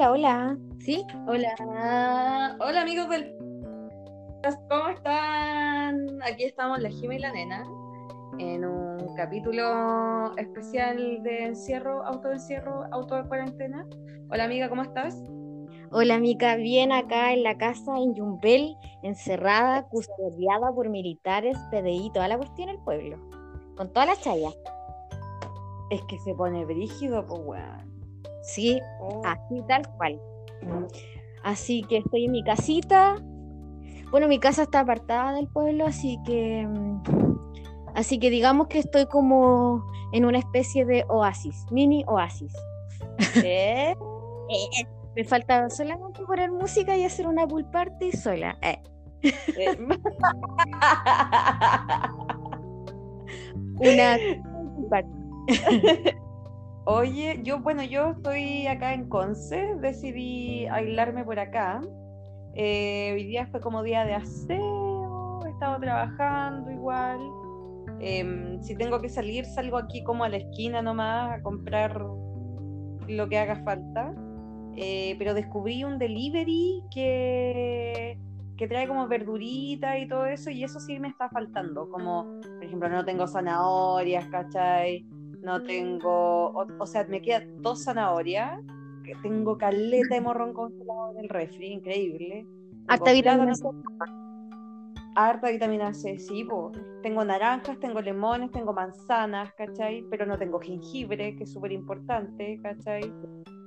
Hola, hola. ¿Sí? Hola. Hola amigos del ¿Cómo están? Aquí estamos la Jima y la Nena en un capítulo especial de encierro, autoencierro, auto de cuarentena. Hola amiga, ¿cómo estás? Hola amiga, bien acá en la casa en Yumbel, encerrada, custodiada por militares, PDI, toda la cuestión del pueblo, con todas las chayas. Es que se pone brígido, pues weón. Sí, oh. así tal cual. Así que estoy en mi casita. Bueno, mi casa está apartada del pueblo, así que mm, así que digamos que estoy como en una especie de oasis, mini oasis. ¿Eh? Eh, me falta solamente poner música y hacer una pool party sola. Eh. una pool party. Oye, yo, bueno, yo estoy acá en Conce, decidí aislarme por acá. Eh, hoy día fue como día de aseo, he estado trabajando igual. Em, si tengo que salir, salgo aquí como a la esquina nomás a comprar lo que haga falta. Eh, pero descubrí un delivery que, que trae como verdurita y todo eso, y eso sí me está faltando. Como, por ejemplo, no tengo zanahorias, ¿cachai? No tengo, o, sea, me quedan dos zanahorias, que tengo caleta de morrón congelado en el refri, increíble. Harta vitamina C. Harta vitamina C, sí, tengo naranjas, tengo limones, tengo manzanas, ¿cachai? Pero no tengo jengibre, que es súper importante, ¿cachai?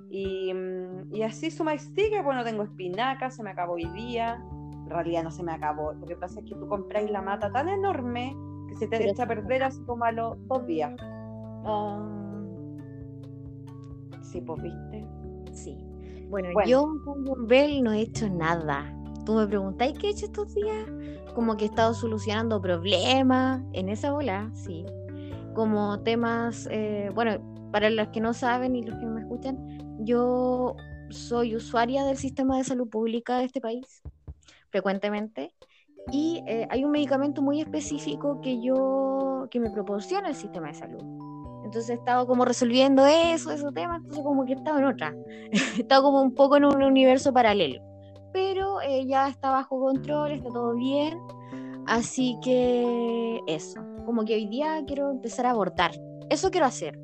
Y, mm, y así suma y sigue, bueno, tengo espinaca, se me acabó hoy día. En realidad no se me acabó. Lo que pasa es que tú compráis la mata tan enorme que se te echa a perder así como a los dos días. Ah, sí, pues viste. Sí. Bueno, yo con Bell no he hecho nada. Tú me preguntáis qué he hecho estos días. Como que he estado solucionando problemas en esa bola, sí. Como temas, eh, bueno, para los que no saben y los que no me escuchan, yo soy usuaria del sistema de salud pública de este país frecuentemente y eh, hay un medicamento muy específico que yo que me proporciona el sistema de salud entonces he estado como resolviendo eso, esos temas, entonces como que he estado en otra. he estado como un poco en un universo paralelo. Pero eh, ya está bajo control, está todo bien. Así que eso, como que hoy día quiero empezar a abortar. Eso quiero hacer.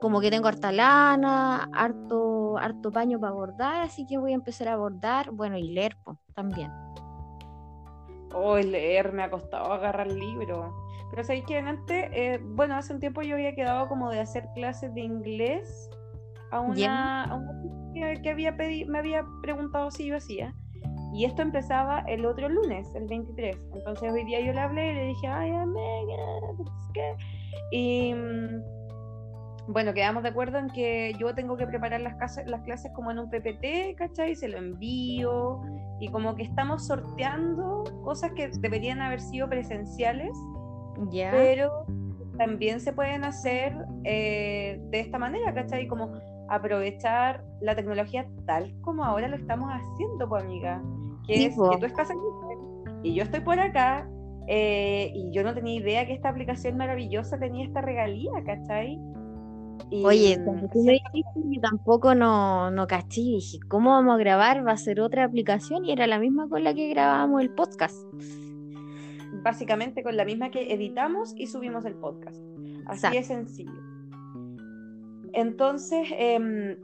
Como que tengo harta lana, harto, harto paño para bordar, así que voy a empezar a bordar, bueno, y leer también. Oh, leer me ha costado agarrar el libro. Pero sabéis que antes, eh, bueno, hace un tiempo yo había quedado como de hacer clases de inglés a una, a una que, había pedido, me había preguntado si yo hacía. Y esto empezaba el otro lunes, el 23. Entonces hoy día yo le hablé y le dije, ay, amiga. Y mm, bueno, quedamos de acuerdo en que yo tengo que preparar las, clases, las clases como en un PPT, ¿cachai? Se lo envío y como que estamos sorteando cosas que deberían haber sido presenciales pero también se pueden hacer eh, de esta manera, ¿cachai? Como aprovechar la tecnología tal como ahora lo estamos haciendo, pues amiga. Que es que tú estás aquí y yo estoy por acá eh, y yo no tenía idea que esta aplicación maravillosa tenía esta regalía, ¿cachai? Oye, tú me dijiste y tampoco no, no caché. Dije, ¿cómo vamos a grabar? Va a ser otra aplicación y era la misma con la que grabábamos el podcast básicamente con la misma que editamos y subimos el podcast. Así es sencillo. Entonces, em,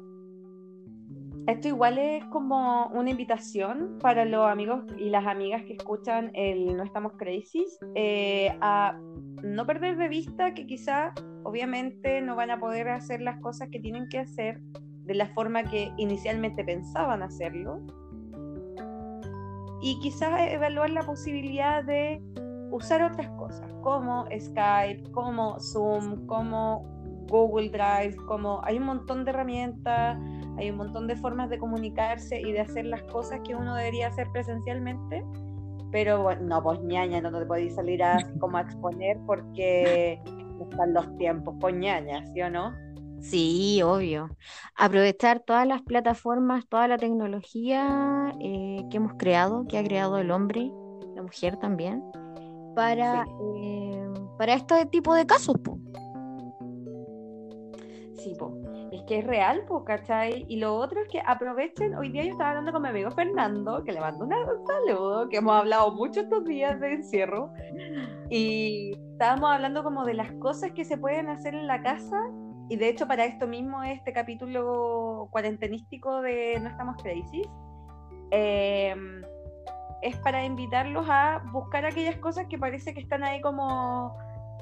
esto igual es como una invitación para los amigos y las amigas que escuchan el No Estamos Crisis eh, a no perder de vista que quizá, obviamente, no van a poder hacer las cosas que tienen que hacer de la forma que inicialmente pensaban hacerlo. Y quizás evaluar la posibilidad de usar otras cosas, como Skype, como Zoom, como Google Drive, como hay un montón de herramientas, hay un montón de formas de comunicarse y de hacer las cosas que uno debería hacer presencialmente, pero bueno, no, pues ñaña, no te podéis salir a, como a exponer porque están los tiempos, pues ñaña, ¿sí o no? Sí, obvio. Aprovechar todas las plataformas, toda la tecnología eh, que hemos creado, que ha creado el hombre, la mujer también, para, eh, para este tipo de casos. Sí, Es que es real, pues, ¿cachai? Y lo otro es que aprovechen, hoy día yo estaba hablando con mi amigo Fernando, que le mando un saludo, que hemos hablado mucho estos días de encierro, y estábamos hablando como de las cosas que se pueden hacer en la casa, y de hecho para esto mismo este capítulo cuarentenístico de No Estamos Crisis, eh, es para invitarlos a buscar aquellas cosas que parece que están ahí como,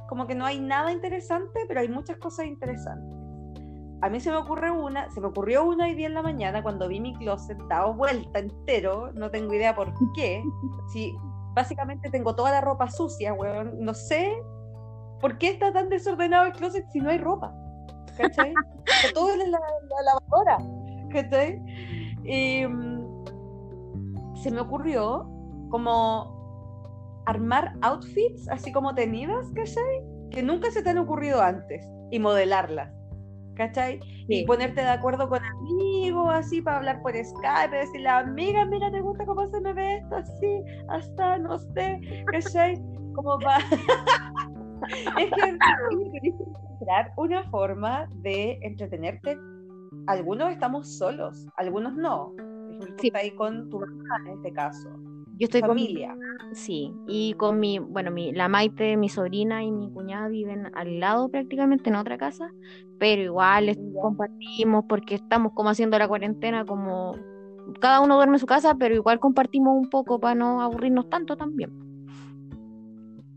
como que no hay nada interesante, pero hay muchas cosas interesantes. A mí se me ocurre una, se me ocurrió una hoy día en la mañana cuando vi mi closet dado vuelta entero, no tengo idea por qué. Si básicamente tengo toda la ropa sucia, weón, no sé por qué está tan desordenado el closet si no hay ropa. ¿Cachai? todo es la, la, lavadora. ¿Cachai? Y, mm, se me ocurrió como armar outfits así como tenidas, ¿cachai? Que nunca se te han ocurrido antes y modelarlas. ¿Cachai? Y ponerte de acuerdo con amigos, así, para hablar por Skype, decirle, amiga, mira, ¿te gusta cómo se me ve esto? Así, hasta, no sé, ¿cachai? Como para... es que encontrar una forma de entretenerte. Algunos estamos solos, algunos no sí. ahí con tu mamá en este caso. Yo estoy familia. Con sí, y con mi, bueno, mi, la Maite, mi sobrina y mi cuñada viven al lado prácticamente en otra casa, pero igual compartimos porque estamos como haciendo la cuarentena como cada uno duerme en su casa, pero igual compartimos un poco para no aburrirnos tanto también.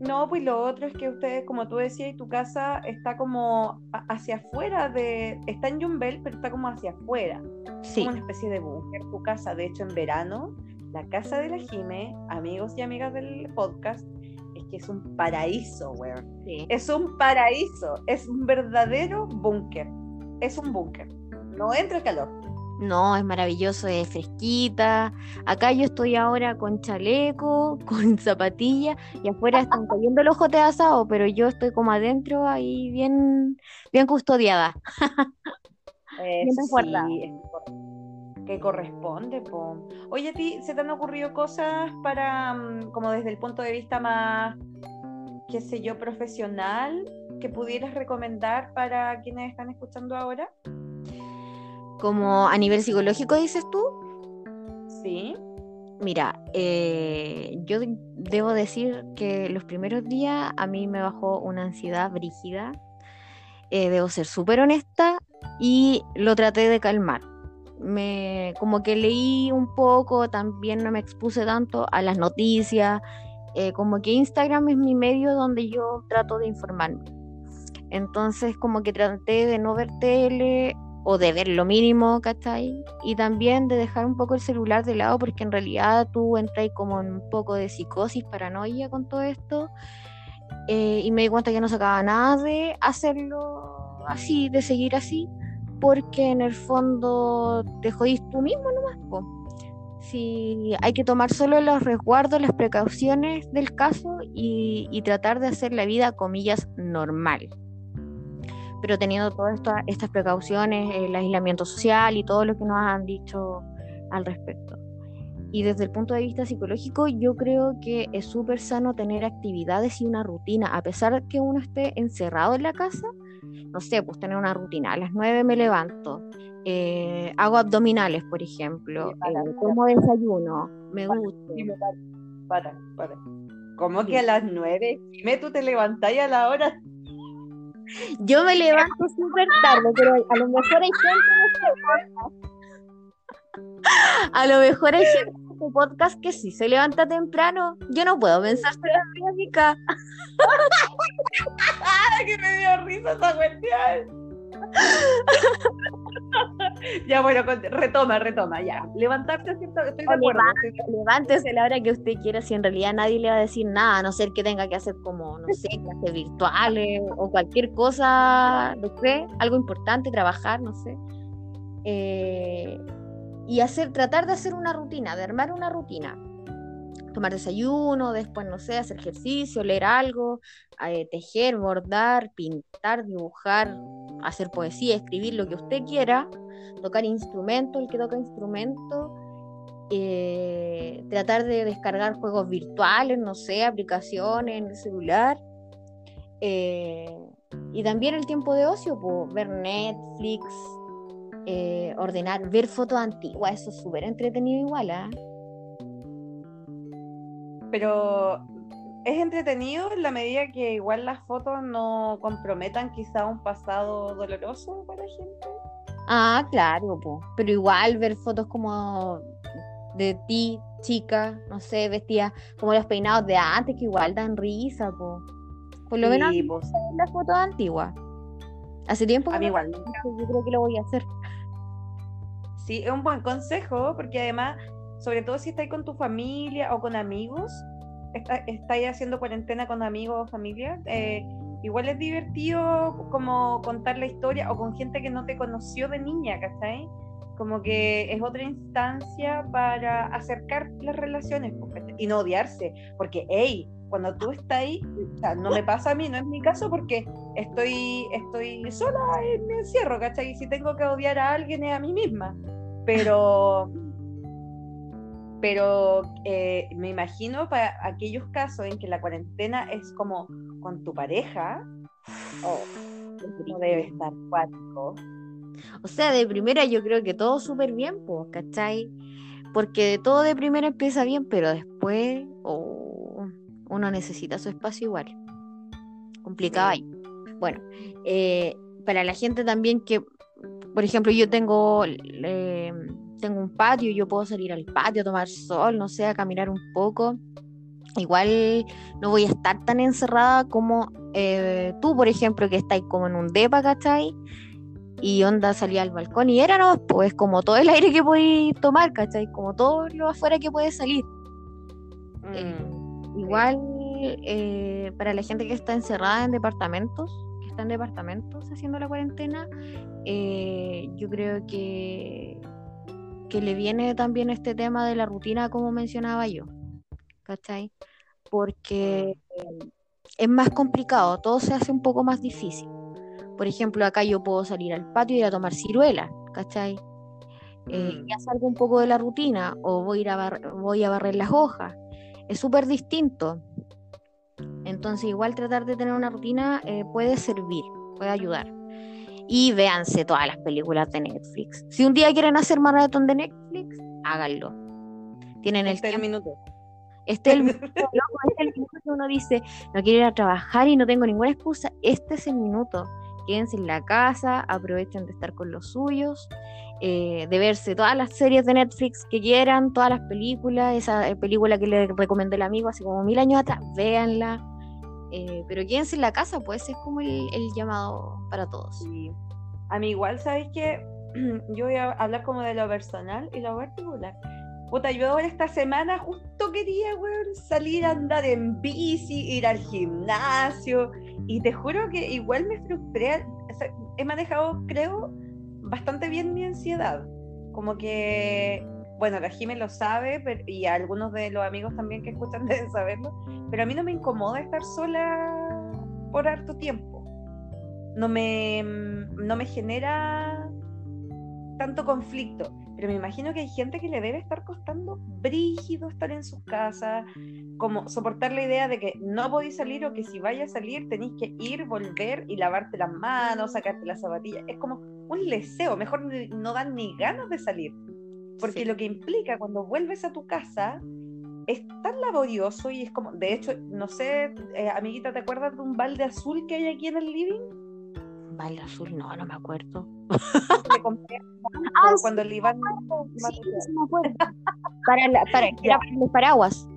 No, pues lo otro es que ustedes, como tú decías, tu casa está como hacia afuera de. Está en Jumbel, pero está como hacia afuera. Sí. Como una especie de búnker. Tu casa, de hecho, en verano, la casa de la Jime, amigos y amigas del podcast, es que es un paraíso, weón. Sí. Es un paraíso. Es un verdadero búnker. Es un búnker. No entra calor. No, es maravilloso, es fresquita. Acá yo estoy ahora con chaleco, con zapatilla y afuera están cayendo los jotes asados, pero yo estoy como adentro ahí bien, bien custodiada. Eh, sí, que corresponde. Po. Oye, ¿a ti se te han ocurrido cosas para, mm, como desde el punto de vista más, qué sé yo, profesional, que pudieras recomendar para quienes están escuchando ahora? Como a nivel psicológico, dices tú. Sí. Mira, eh, yo debo decir que los primeros días a mí me bajó una ansiedad brígida. Eh, debo ser súper honesta y lo traté de calmar. Me, como que leí un poco, también no me expuse tanto a las noticias, eh, como que Instagram es mi medio donde yo trato de informarme. Entonces como que traté de no ver tele, o de ver lo mínimo, ¿cachai? Y también de dejar un poco el celular de lado porque en realidad tú entras como en un poco de psicosis, paranoia con todo esto. Eh, y me di cuenta que no sacaba nada de hacerlo así, de seguir así, porque en el fondo te jodís tú mismo nomás. Si hay que tomar solo los resguardos, las precauciones del caso y, y tratar de hacer la vida, comillas, normal pero teniendo todas estas precauciones, el aislamiento social y todo lo que nos han dicho al respecto. Y desde el punto de vista psicológico, yo creo que es súper sano tener actividades y una rutina, a pesar de que uno esté encerrado en la casa, no sé, pues tener una rutina. A las nueve me levanto, eh, hago abdominales, por ejemplo, eh, como desayuno, me gusta. Para, para, ¿Cómo que a las nueve? Dime, tú te levantas a la hora yo me levanto súper tarde, pero a lo mejor hay gente A lo mejor hay gente en este podcast que sí se levanta temprano. Yo no puedo pensar en la lógica. que me dio risa esa cuestión. ya, bueno, retoma, retoma, ya. Levantarse, ¿cierto? Estoy de acuerdo. Levántese a la hora que usted quiera, si en realidad nadie le va a decir nada, a no ser que tenga que hacer como, no sé, clases virtuales o cualquier cosa, no sé, algo importante, trabajar, no sé. Eh, y hacer, tratar de hacer una rutina, de armar una rutina tomar desayuno, después, no sé, hacer ejercicio, leer algo, eh, tejer, bordar, pintar, dibujar, hacer poesía, escribir lo que usted quiera, tocar instrumento, el que toca instrumento, eh, tratar de descargar juegos virtuales, no sé, aplicaciones en el celular. Eh, y también el tiempo de ocio, pues, ver Netflix, eh, ordenar, ver fotos antiguas, eso es súper entretenido igual, ¿ah? Pero es entretenido en la medida que igual las fotos no comprometan quizá un pasado doloroso para la gente. Ah, claro, pero igual ver fotos como de ti, chica, no sé, vestida como los peinados de antes, que igual dan risa, po. Por lo menos las fotos antiguas. Hace tiempo que igual. yo creo que lo voy a hacer. Sí, es un buen consejo, porque además, sobre todo si estáis con tu familia o con amigos, estáis haciendo cuarentena con amigos o familia, eh, igual es divertido como contar la historia o con gente que no te conoció de niña, ¿cachai? Como que es otra instancia para acercar las relaciones y no odiarse, porque, hey, cuando tú estás ahí, no me pasa a mí, no es mi caso porque estoy, estoy sola en mi encierro, ¿cachai? Y si tengo que odiar a alguien es a mí misma. Pero, pero eh, me imagino para aquellos casos en que la cuarentena es como con tu pareja, oh, no debe estar cuático. O sea, de primera yo creo que todo súper bien, pues, ¿cachai? Porque todo de primera empieza bien, pero después oh, uno necesita su espacio igual. Complicado ahí. Bueno, eh, para la gente también que, por ejemplo, yo tengo, eh, tengo un patio, yo puedo salir al patio a tomar sol, no sé, a caminar un poco. Igual no voy a estar tan encerrada como eh, tú, por ejemplo, que estáis como en un depa, ¿cachai? Y onda salía al balcón y era, ¿no? Pues como todo el aire que podéis tomar, ¿cachai? Como todo lo afuera que puede salir. Mm, igual para la gente que está encerrada en departamentos, en departamentos haciendo la cuarentena, eh, yo creo que, que le viene también este tema de la rutina, como mencionaba yo, ¿cachai? Porque es más complicado, todo se hace un poco más difícil. Por ejemplo, acá yo puedo salir al patio y ir a tomar ciruela, ¿cachai? Eh, ya salgo un poco de la rutina o voy a, ir a, voy a barrer las hojas. Es súper distinto. Entonces, igual tratar de tener una rutina eh, puede servir, puede ayudar. Y véanse todas las películas de Netflix. Si un día quieren hacer maratón de Netflix, háganlo. Tienen el, este el minuto. Este es el minuto, este el minuto que uno dice, no quiero ir a trabajar y no tengo ninguna excusa. Este es el minuto. Quédense en la casa, aprovechen de estar con los suyos, eh, de verse todas las series de Netflix que quieran, todas las películas, esa eh, película que le recomendé el amigo hace como mil años atrás, véanla eh, pero quédense en la casa, pues es como el, llamado para todos. A mí igual, ¿sabéis que Yo voy a hablar como de lo personal y lo particular. Puta, yo ahora esta semana justo quería, salir a andar en bici, ir al gimnasio. Y te juro que igual me frustré. he manejado, creo, bastante bien mi ansiedad. Como que bueno, la Jimé lo sabe y algunos de los amigos también que escuchan deben saberlo, pero a mí no me incomoda estar sola por harto tiempo. No me, no me genera tanto conflicto, pero me imagino que hay gente que le debe estar costando brígido estar en sus casas, como soportar la idea de que no podéis salir o que si vayas a salir tenéis que ir, volver y lavarte las manos, sacarte las zapatillas. Es como un leseo, mejor no dan ni ganas de salir. Porque lo que implica cuando vuelves a tu casa es tan laborioso y es como, de hecho, no sé, eh, amiguita, ¿te acuerdas de un balde azul que hay aquí en el living? Balde azul, no, no me acuerdo. Le compré ah, cuando el Iván. Sí, sí, me acuerdo. para, la, para, para los paraguas.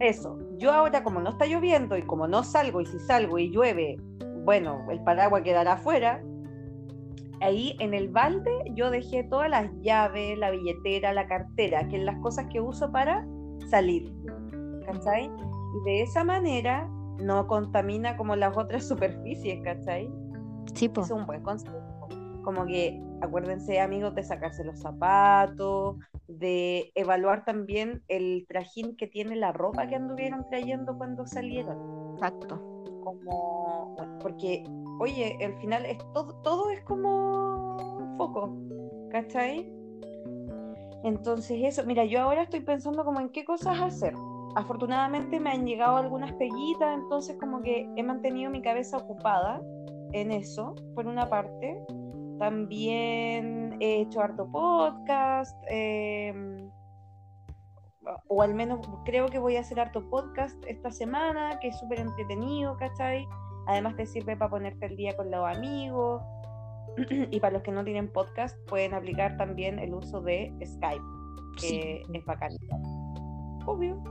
Eso. Yo ahora, como no está lloviendo y como no salgo, y si salgo y llueve, bueno, el paraguas quedará afuera, ahí en el balde yo dejé todas las llaves, la billetera, la cartera, que es las cosas que uso para salir. ¿Cachai? Y de esa manera no contamina como las otras superficies, ¿cachai? Sí, pues. Es un buen consejo. Como que acuérdense, amigos, de sacarse los zapatos, de evaluar también el trajín que tiene la ropa que anduvieron trayendo cuando salieron. Exacto. Como, porque oye, al final es todo, todo es como foco, ¿cachai? Entonces eso, mira, yo ahora estoy pensando como en qué cosas hacer. Afortunadamente me han llegado algunas peguitas, entonces como que he mantenido mi cabeza ocupada en eso, por una parte. También he hecho harto podcast, em, o al menos creo que voy a hacer harto podcast esta semana, que es súper entretenido, ¿cachai? Además te sirve para ponerte el día con los amigos. y para los que no tienen podcast, pueden aplicar también el uso de Skype, que es bacán. Obvio.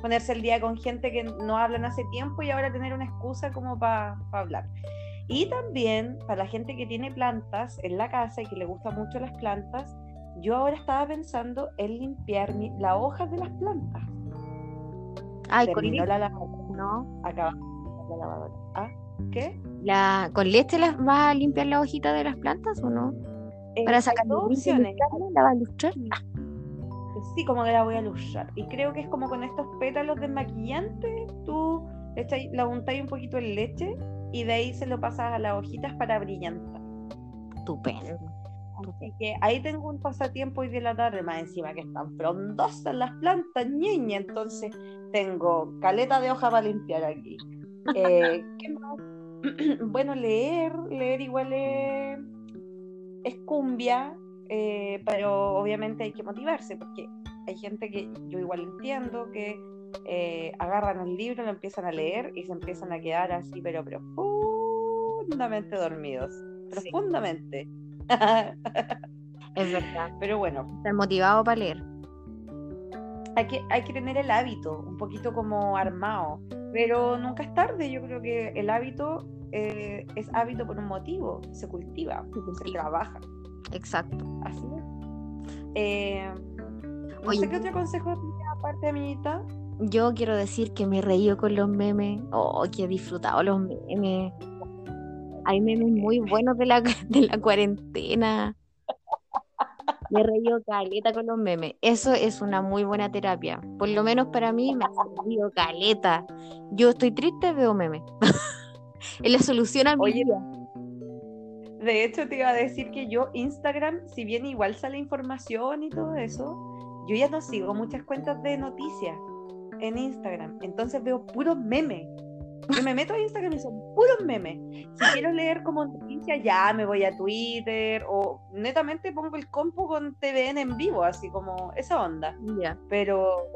Ponerse el día con gente que no hablan hace tiempo y ahora tener una excusa como para hablar. Y también para la gente que tiene plantas en la casa y que le gustan mucho las plantas, yo ahora estaba pensando en limpiar las hojas de las plantas. Ay, Terminó la lavadora. No. La lavadora. ¿Ah? ¿Qué? La, ¿Con leche las va a limpiar la hojita de las plantas o no? Eh, Para sacar dos opciones. ¿La va a lustrar? Sí, como que la voy a lustrar. Y creo que es como con estos pétalos desmaquillantes, tú la untáis un poquito en leche y de ahí se lo pasas a las hojitas para brillantar. Estupendo. Así que ahí tengo un pasatiempo hoy de la tarde, más encima que están frondosas las plantas, ñeña, entonces tengo caleta de hoja para limpiar aquí. Eh, ¿Qué más? bueno, leer, leer igual es, cumbia, eh, pero obviamente hay que motivarse, porque hay gente que yo igual entiendo que eh, agarran un libro, lo empiezan a leer y se empiezan a quedar así, pero profundamente dormidos. Profundamente. es verdad. Pero bueno. Estar motivado para leer. Hay que, hay que tener el hábito, un poquito como armado. Pero nunca es tarde. Yo creo que el hábito eh, es hábito por un motivo. Se cultiva, se, trabaja. Exacto. Así es. Eh, Oye, qué otro consejo aparte, amiguita yo quiero decir que me reído con los memes, oh, que he disfrutado los memes. Hay memes muy buenos de la, de la cuarentena. Me he reído caleta con los memes. Eso es una muy buena terapia. Por lo menos para mí me ha servido caleta. Yo estoy triste, veo memes. es la solución a mi vida. De hecho, te iba a decir que yo, Instagram, si bien igual sale información y todo eso, yo ya no sigo muchas cuentas de noticias en Instagram. Entonces veo puros memes. Yo me meto a Instagram y son puros memes. Si quiero leer como noticia, ya me voy a Twitter o netamente pongo el compu con TVN en vivo, así como esa onda. Pero,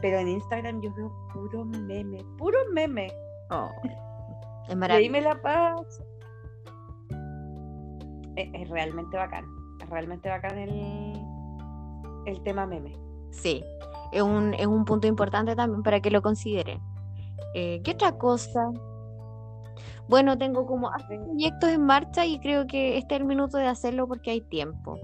pero en Instagram yo veo puros memes, puros memes. Oh, es maravilloso. me la paz. Es, realmente bacán. Es realmente bacán el, el tema meme. Sí, es un, es un punto importante también para que lo consideren. Eh, ¿Qué otra cosa? Bueno, tengo como proyectos en marcha y creo que este es el minuto de hacerlo porque hay tiempo.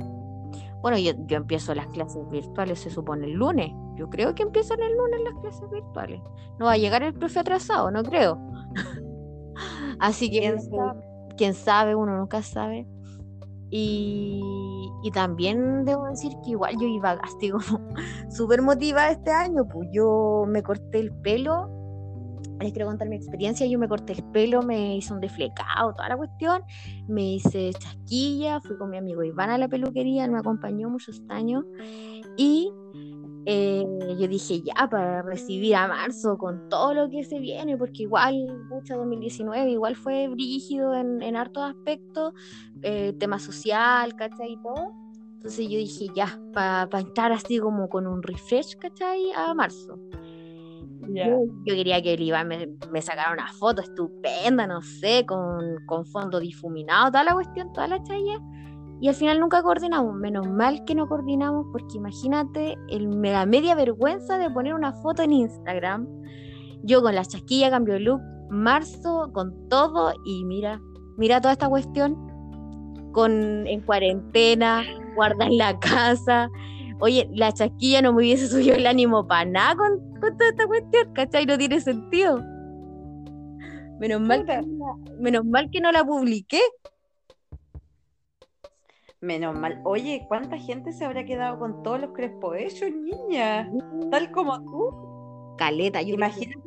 Bueno, yo, yo empiezo las clases virtuales, se supone el lunes. Yo creo que empiezan el lunes las clases virtuales. No va a llegar el profe atrasado, no creo. Así que, ¿Quién sabe? quién sabe, uno nunca sabe. Y, también debo decir que igual yo iba así como súper motivada este año, pues yo me corté el pelo, les quiero contar mi experiencia, yo me corté el pelo, me hice un deflecado, toda la cuestión, me hice chasquilla, fui con mi amigo Iván a la peluquería, me acompañó muchos años y eh, yo dije ya para recibir a marzo con todo lo que se viene, porque igual, mucha 2019, igual fue brígido en, en hartos aspectos, eh, tema social, ¿cachai? Y todo. Entonces yo dije ya, para pa entrar así como con un refresh, ¿cachai? A marzo. Yo, quería que el Iván me, me, sacara una foto estupenda, no sé, con, con fondo difuminado, toda la cuestión, toda la chaya y al final nunca coordinamos. Menos mal que no coordinamos porque imagínate el, la media vergüenza de poner una foto en Instagram. Yo con la chasquilla cambio look, marzo, con todo y mira, mira toda esta cuestión con en cuarentena, guarda en la casa. Oye, la chasquilla no me hubiese subido el ánimo para nada con, toda esta cuestión, ¿cachai? No tiene sentido. Menos mal, menos mal que no la publiqué, Menos mal. Oye, ¿cuánta gente se habrá quedado con todos los crespos niña? Tal como tú. Caleta, yo imagínate.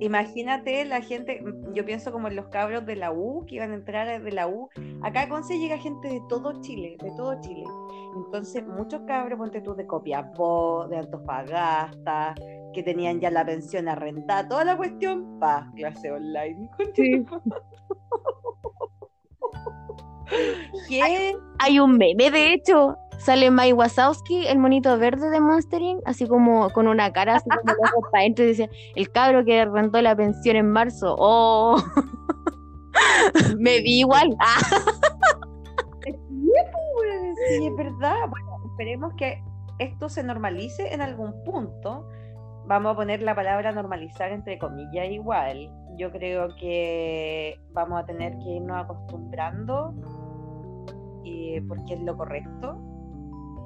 Imagínate la gente, yo pienso como en los cabros de la U que iban a entrar de la U. Acá a Conce llega gente de todo Chile, de todo Chile. Entonces, muchos cabros, ponte tú, de Copiapó, de Antofagasta, que tenían ya la pensión arrendada, toda la cuestión, pa, clase online. ¿Qué? Hay, un meme, de hecho. Sale Mike Wazowski, el monito verde de Monstering, así como con una cara así como para adentro y dice, el cabro que rentó la pensión en marzo. Oh, me vi igual. sí, es verdad. Bueno, esperemos que esto se normalice en algún punto. Vamos a poner la palabra normalizar entre comillas igual. Yo creo que vamos a tener que irnos acostumbrando, eh, porque es lo correcto,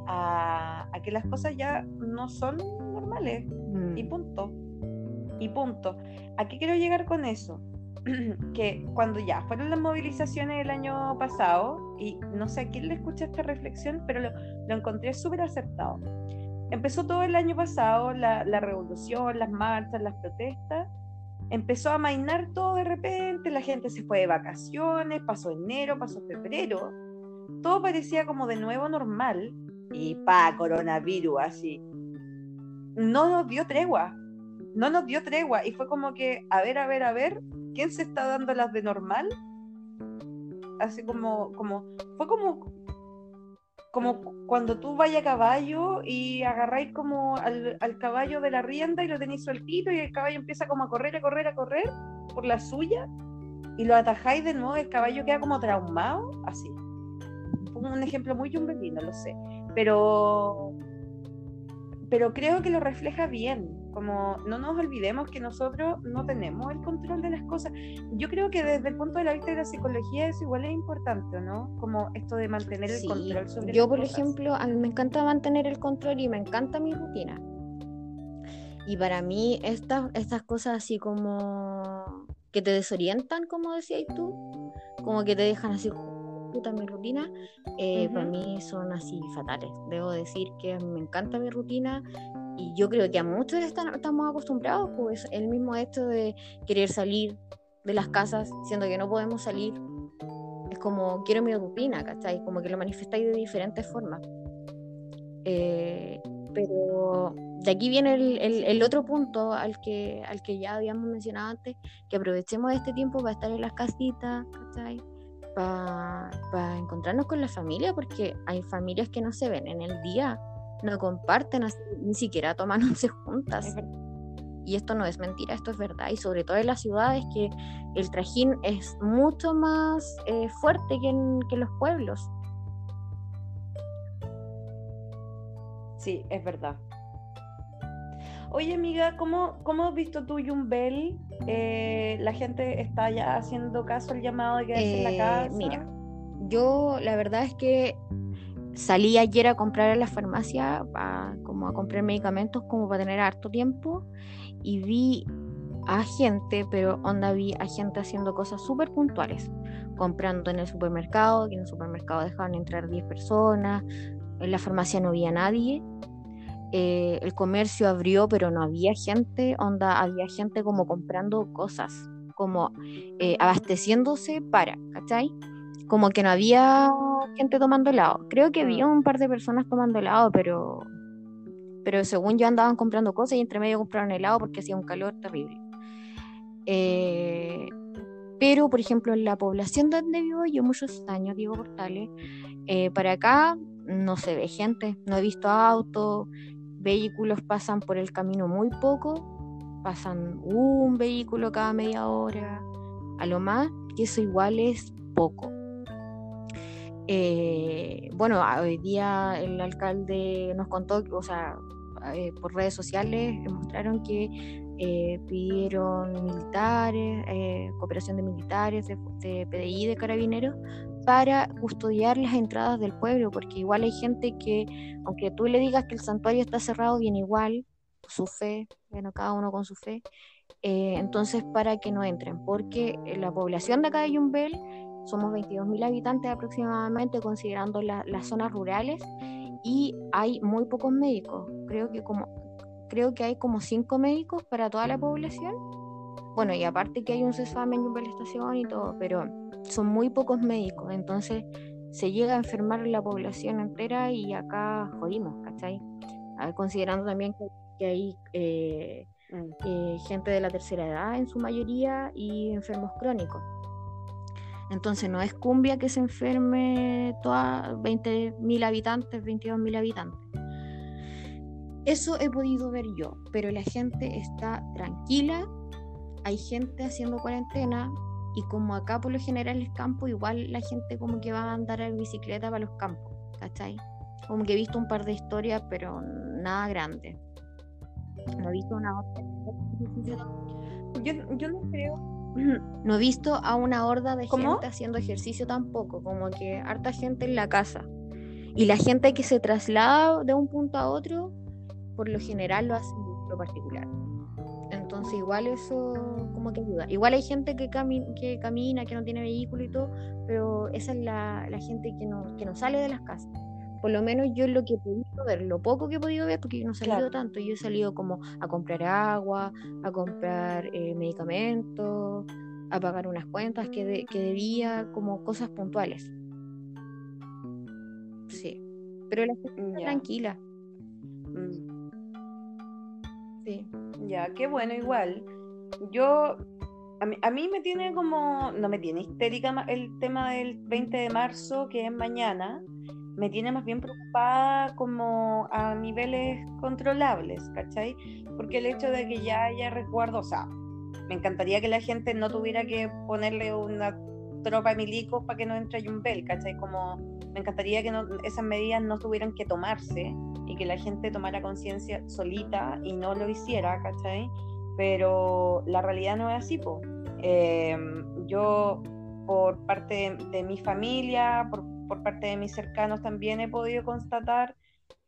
a, que las cosas ya no son normales. Y mm. punto. Y punto. ¿A qué quiero llegar con eso? que cuando ya fueron las movilizaciones el año pasado, y no sé a quién le escucha esta reflexión, pero lo, encontré súper acertado. Empezó todo el año pasado, la, la, revolución, las marchas, las protestas, empezó a mainar todo de repente, la gente se fue de vacaciones, pasó enero, pasó febrero, todo parecía como de nuevo normal, y pa, coronavirus, así. No nos dio tregua, no nos dio tregua, y fue como que, a ver, a ver, a ver, ¿quién se está dando las de normal? Así como, como, fue como, como cuando tú vayas a caballo y agarráis como al, caballo de la rienda y lo tenéis sueltito y el caballo empieza como a correr, a correr, a correr por la suya y lo atajáis de nuevo, el caballo queda como traumado, así. Un ejemplo muy jumbelino, lo sé, pero, pero creo que lo refleja bien como no nos olvidemos que nosotros no tenemos el control de las cosas. Yo creo que desde el punto de vista de la psicología eso igual es importante, ¿no? Como esto de mantener el control sobre Yo, por ejemplo, a mí me encanta mantener el control y me encanta mi rutina. Y para mí estas, estas cosas así como que te desorientan, como decías tú, como que te dejan así puta mi rutina, eh, para mí son así fatales. Debo decir que me encanta mi rutina y yo creo que a muchos estamos acostumbrados, pues el mismo hecho de querer salir de las casas, siendo que no podemos salir, es como quiero mi rutina, ¿cachai? Como que lo manifestáis de diferentes formas. Eh, pero de aquí viene el, el, otro punto al que, al que ya habíamos mencionado antes, que aprovechemos este tiempo para estar en las casitas, ¿cachai? Para, para encontrarnos con la familia, porque hay familias que no se ven en el día no comparten, ni siquiera toman once juntas. Y esto no es mentira, esto es verdad. Y sobre todo en las ciudades que el trajín es mucho más eh, fuerte que en, los pueblos. Sí, es verdad. Oye, amiga, ¿cómo, cómo has visto tú Yumbel? Eh, ¿La gente está ya haciendo caso al llamado de quedarse en la eh, casa? Mira, yo la verdad es que salí ayer a comprar a la farmacia, como a comprar medicamentos como para tener harto tiempo y vi a gente, pero onda vi a gente haciendo cosas súper puntuales, comprando en el supermercado, que en el supermercado dejaban entrar 10 personas, en la farmacia no había nadie, eh, el comercio abrió, pero no había gente, onda había gente como comprando cosas, como eh, abasteciéndose para, ¿cachai? Como que no había gente tomando helado. Creo que había un par de personas tomando helado, pero, pero según yo andaban comprando cosas y entre medio compraron helado porque hacía un calor terrible. Eh, pero, por ejemplo, en la población donde vivo yo muchos años, Diego Portales, para acá no se ve gente, no he visto autos, vehículos pasan por el camino muy poco, pasan un vehículo cada media hora, a lo más, que eso igual es poco. Eh, bueno, hoy día el alcalde nos contó, o sea, eh, por redes sociales mostraron que eh, pidieron militares, cooperación de militares, de, PDI, de carabineros, para custodiar las entradas del pueblo, porque igual hay gente que, aunque tú le digas que el santuario está cerrado, viene igual, su fe, bueno, cada uno con su fe, entonces para que no entren, porque la población de acá de Yumbel somos 22.000 habitantes aproximadamente, considerando las zonas rurales, y hay muy pocos médicos. Creo que, como, creo que hay como 5 médicos para toda la población. Bueno, y aparte que hay un CESFAM en la estación y todo, pero son muy pocos médicos, entonces se llega a enfermar la población entera y acá jodimos, ¿cachai? considerando también que, hay eh, mm. eh, gente de la tercera edad en su mayoría y enfermos crónicos. Entonces no es cumbia que se enferme todas 20.000 habitantes, 22.000 habitantes. Eso he podido ver yo, pero la gente está tranquila, hay gente haciendo cuarentena y como acá por lo general es campo, igual la gente como que va a andar en bicicleta para los campos, ¿cachai? Como que he visto un par de historias, pero nada grande. No he visto una Yo, yo no creo. No he visto a una horda de gente haciendo ejercicio tampoco, como que harta gente en la casa. Y la gente que se traslada de un punto a otro, por lo general lo hace en lo particular. Entonces igual eso como que ayuda. Igual hay gente que, que camina, que no tiene vehículo y todo, pero esa es la, gente que no, que no sale de las casas por lo menos yo lo que he podido ver, lo poco que he podido ver, porque yo no he salido tanto, yo he salido como a comprar agua, a comprar eh, medicamentos, a pagar unas cuentas que, que debía, como cosas puntuales. Sí, pero la gente está tranquila. Mm. Sí. Ya, qué bueno, igual. Yo, a mí, a mí me tiene como, no me tiene histérica el tema del 20 de marzo, que es mañana me tiene más bien preocupada como a niveles controlables, ¿cachai? Porque el hecho de que ya haya resguardo, o sea, me encantaría que la gente no tuviera que ponerle una tropa milicos para que no entre Yumbel, ¿cachai? Como me encantaría que esas medidas no tuvieran que tomarse y que la gente tomara conciencia solita y no lo hiciera, ¿cachai? Pero la realidad no es así, po. Eh, yo, por parte de, de mi familia, por por parte de mis cercanos también he podido constatar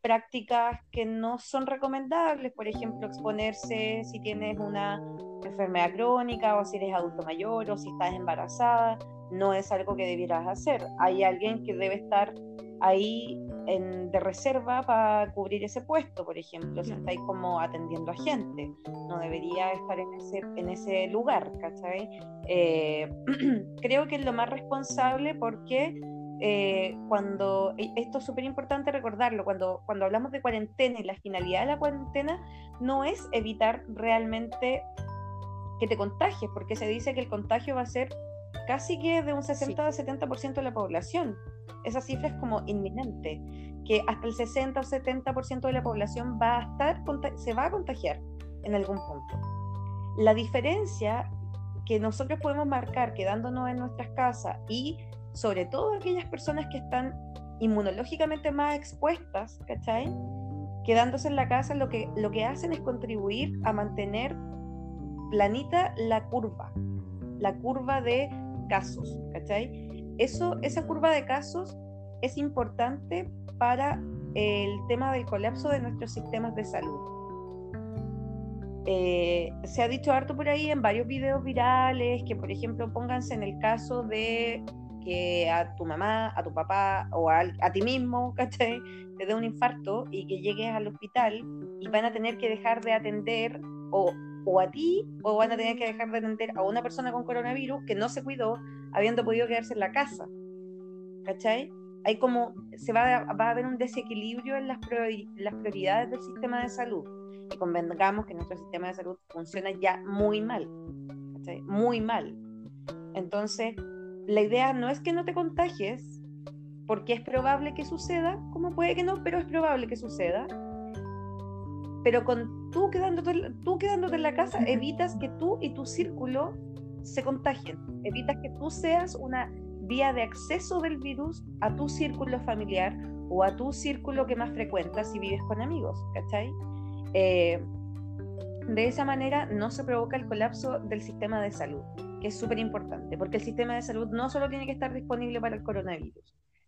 prácticas que no son recomendables, por ejemplo, exponerse si tienes una enfermedad crónica o si eres adulto mayor o si estás embarazada, no es algo que debieras hacer. Hay alguien que debe estar ahí en, de reserva para cubrir ese puesto, por ejemplo, si estáis como atendiendo a gente, no debería estar en ese, en ese lugar, ¿cachai? Eh, creo que es lo más responsable porque eh, cuando, e, esto es súper importante recordarlo, cuando, cuando hablamos de cuarentena y la finalidad de la cuarentena no es evitar realmente que te contagies, porque se dice que el contagio va a ser casi que de un 60 sí. 70% de la población. Esa cifra es como inminente, que hasta el 60 o 70% de la población va a estar, se va a contagiar en algún punto. La diferencia que nosotros podemos marcar quedándonos en nuestras casas y sobre todo aquellas personas que están inmunológicamente más expuestas, ¿cachai? Quedándose en la casa, lo que, lo que hacen es contribuir a mantener planita la curva, la curva de casos, ¿cachai? Eso, esa curva de casos es importante para el tema del colapso de nuestros sistemas de salud. Eh, se ha dicho harto por ahí en varios videos virales que, por ejemplo, pónganse en el caso de que a tu mamá, a tu papá o a, ti mismo, ¿cachai? Te dé un infarto y que llegues al hospital y van a tener que dejar de atender o, a ti o van a tener que dejar de atender a una persona con coronavirus que no se cuidó habiendo podido quedarse en la casa. ¿Cachai? Hay como, se va a, va haber un desequilibrio en las, las prioridades del sistema de salud. Y convengamos que nuestro sistema de salud funciona ya muy mal. ¿cachai? Muy mal. Entonces, la idea no es que no te contagies, porque es probable que suceda, como puede que no, pero es probable que suceda. Pero con tú quedándote, tú quedándote en la casa, evitas que tú y tu círculo se contagien. Evitas que tú seas una vía de acceso del virus a tu círculo familiar o a tu círculo que más frecuentas si vives con amigos, ¿cachai? Eh, de esa manera no se provoca el colapso del sistema de salud que es súper importante, porque el sistema de salud no solo tiene que estar disponible para el coronavirus,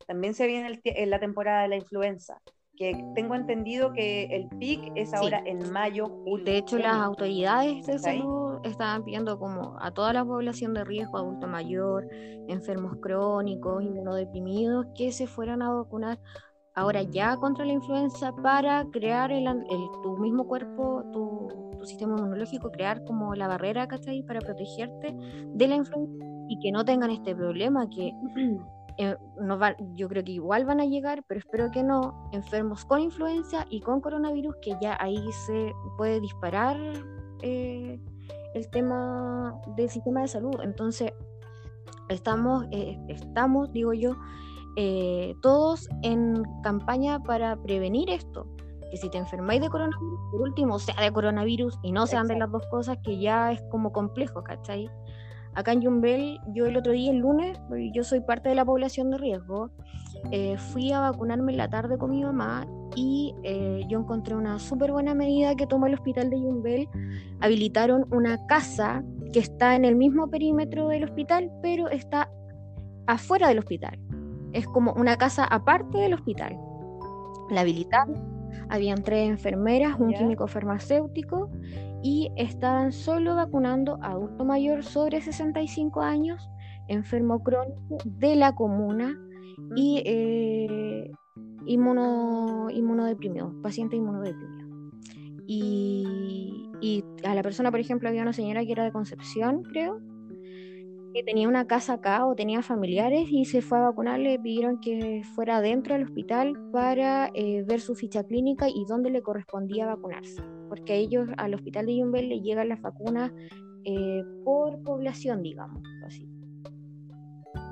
también se viene en la temporada de la influenza, que tengo entendido que el pic es ahora en mayo, julio. De hecho, las autoridades de salud estaban pidiendo como a toda la población de riesgo, adulto mayor, enfermos crónicos, inmunodeprimidos, que se fueran a vacunar ahora ya contra la influenza para crear el, el tu mismo cuerpo, tu sistema inmunológico, crear como la barrera, ¿cachai? Para protegerte de la influenza y que no tengan este problema que eh, no va, yo creo que igual van a llegar, pero espero que no, enfermos con influenza y con coronavirus, que ya ahí se puede disparar eh, el tema del sistema de salud. Entonces, estamos, eh, estamos, digo yo, eh, todos en campaña para prevenir esto. Que si te enfermáis de coronavirus, por último, sea de coronavirus y no sean de las dos cosas, que ya es como complejo, ¿cachai? Acá en Yumbel, yo el otro día, el lunes, yo soy parte de la población de riesgo, eh, fui a vacunarme en la tarde con mi mamá y eh, yo encontré una súper buena medida que tomó el hospital de Yumbel. Habilitaron una casa que está en el mismo perímetro del hospital, pero está afuera del hospital. Es como una casa aparte del hospital. La habilitaron, habían tres enfermeras, un químico farmacéutico y estaban solo vacunando a adulto mayor sobre 65 años, enfermo crónico de la comuna y eh, inmuno, inmunodeprimido, paciente inmunodeprimido. Y, y a la persona, por ejemplo, había una señora que era de Concepción, creo, que tenía una casa acá o tenía familiares y se fue a vacunar, le pidieron que fuera dentro del hospital para eh, ver su ficha clínica y dónde le correspondía vacunarse, porque a ellos, al hospital de Yumbel, le llegan las vacunas eh, por población, digamos, así.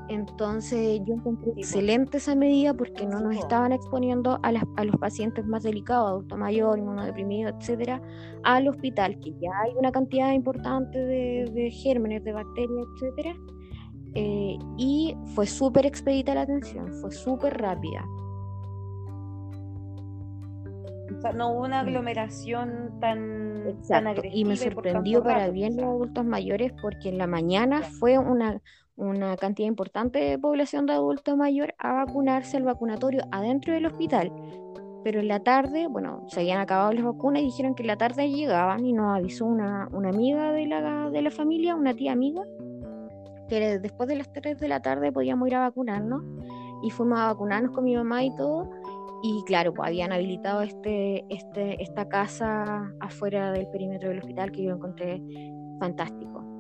Entonces yo encontré excelente esa medida porque no nos estaban exponiendo a, los pacientes más delicados, adulto mayor, inmunodeprimido, etcétera, al hospital, que ya hay una cantidad importante de, gérmenes, de bacterias, etcétera. Eh, y fue súper expedita la atención, fue súper rápida. O sea, no hubo una aglomeración tan, tan agresiva. Y me sorprendió para bien los adultos mayores porque en la mañana fue una una cantidad importante de población de adulto mayor a vacunarse al vacunatorio adentro del hospital. Pero en la tarde, bueno, se habían acabado las vacunas y dijeron que en la tarde llegaban y nos avisó una, una amiga de la, de la familia, una tía amiga, que después de las 3 de la tarde podíamos ir a vacunarnos y fuimos a vacunarnos con mi mamá y todo. Y claro, pues habían habilitado este, este, esta casa afuera del perímetro del hospital que yo encontré fantástico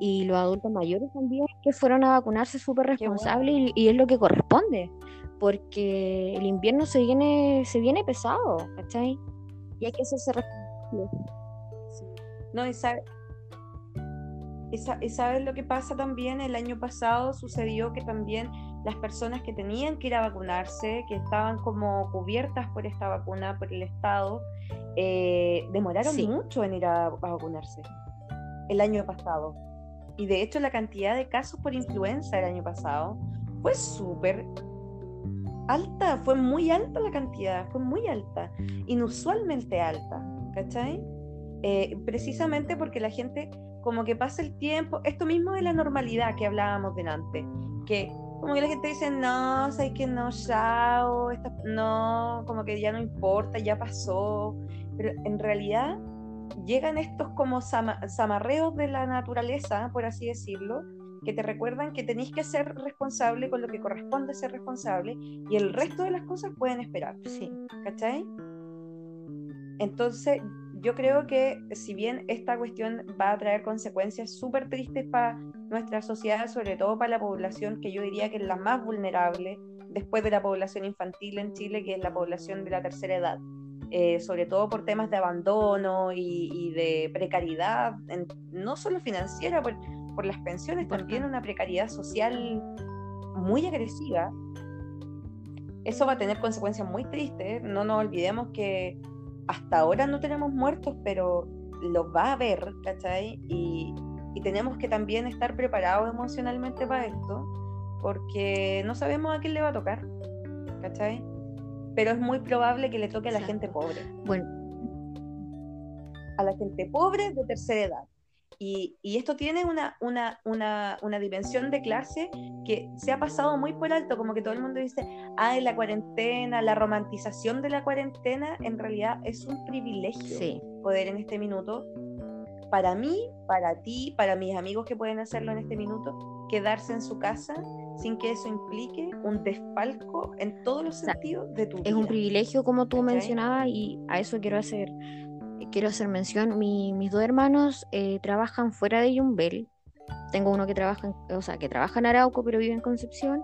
y los adultos mayores también que fueron a vacunarse súper responsables y, es lo que corresponde, porque el invierno se viene, se viene pesado, ¿cachai? Y hay que hacerse responsable. No, y, y sabes lo que pasa también, el año pasado sucedió que también las personas que tenían que ir a vacunarse, que estaban como cubiertas por esta vacuna, por el Estado, eh, demoraron mucho en ir a vacunarse el año pasado. Y de hecho la cantidad de casos por influenza el año pasado fue súper alta, fue muy alta la cantidad, fue muy alta, inusualmente alta, ¿cachai? Eh, precisamente porque la gente como que pasa el tiempo, esto mismo de la normalidad que hablábamos delante, que como que la gente dice, no, sabes que no, chao, no, como que ya no importa, ya pasó, pero en realidad llegan estos como zamarreos de la naturaleza, por así decirlo, que te recuerdan que tenéis que ser responsable con lo que corresponde ser responsable y el resto de las cosas pueden esperar. Sí. ¿Cachai? Entonces, yo creo que si bien esta cuestión va a traer consecuencias súper tristes para nuestra sociedad, sobre todo para la población que yo diría que es la más vulnerable después de la población infantil en Chile, que es la población de la tercera edad. Eh, sobre todo por temas de abandono y, de precariedad, no solo financiera, por, por las pensiones, también una precariedad social muy agresiva. Eso va a tener consecuencias muy tristes. No nos olvidemos que hasta ahora no tenemos muertos, pero los va a haber, ¿cachai? Y, y tenemos que también estar preparados emocionalmente para esto, porque no sabemos a quién le va a tocar, ¿cachai? Pero es muy probable que le toque a la gente pobre. Bueno. A la gente pobre de tercera edad. Y, y, esto tiene una, una, una, una, dimensión de clase que se ha pasado muy por alto, como que todo el mundo dice, ay, la cuarentena, la romantización de la cuarentena, en realidad es un privilegio poder en este minuto, para mí, para ti, para mis amigos que pueden hacerlo en este minuto, quedarse en su casa sin que eso implique un desfalco en todos los sentidos de tu vida. Es un privilegio, como tú mencionabas, y a eso quiero hacer, quiero hacer mención. mis dos hermanos eh, trabajan fuera de Yumbel. Tengo uno que trabaja, en, o sea, que trabaja en Arauco, pero vive en Concepción,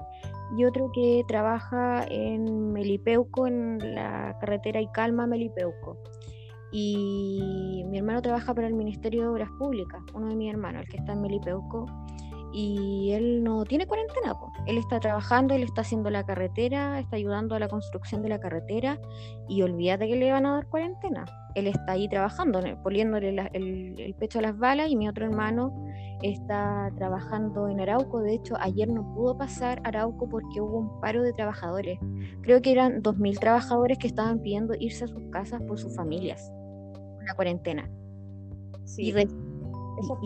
y otro que trabaja en Melipeuco, en la carretera Icalma Melipeuco. Y mi hermano trabaja para el Ministerio de Obras Públicas, uno de mis hermanos, el que está en Melipeuco y él no tiene cuarentena. Él está trabajando, él está haciendo la carretera, está ayudando a la construcción de la carretera y olvídate que le van a dar cuarentena. Él está ahí trabajando, poniéndole el, pecho a las balas y mi otro hermano está trabajando en Arauco. De hecho, ayer no pudo pasar Arauco porque hubo un paro de trabajadores. Creo que eran 2.000 trabajadores que estaban pidiendo irse a sus casas por sus familias, la cuarentena. Sí. Y,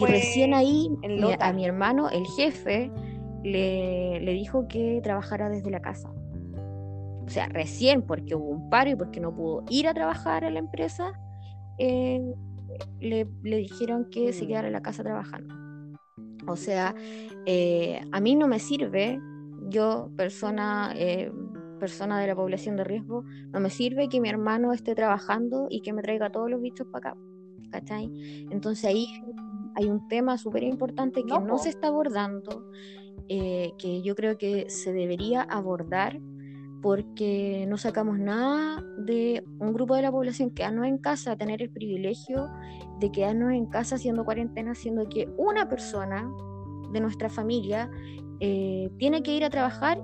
recién ahí a mi hermano, el jefe, le, dijo que trabajara desde la casa. O sea, recién porque hubo un paro y porque no pudo ir a trabajar a la empresa, eh, le, dijeron que se quedara en la casa trabajando. O sea, eh, a mí no me sirve, yo, persona, eh, persona de la población de riesgo, no me sirve que mi hermano esté trabajando y que me traiga todos los bichos para acá. ¿Cachai? Entonces ahí hay un tema súper importante que no, se está abordando, eh, que yo creo que se debería abordar porque no sacamos nada de un grupo de la población quedarnos en casa, tener el privilegio de quedarnos en casa haciendo cuarentena, siendo que una persona de nuestra familia eh, tiene que ir a trabajar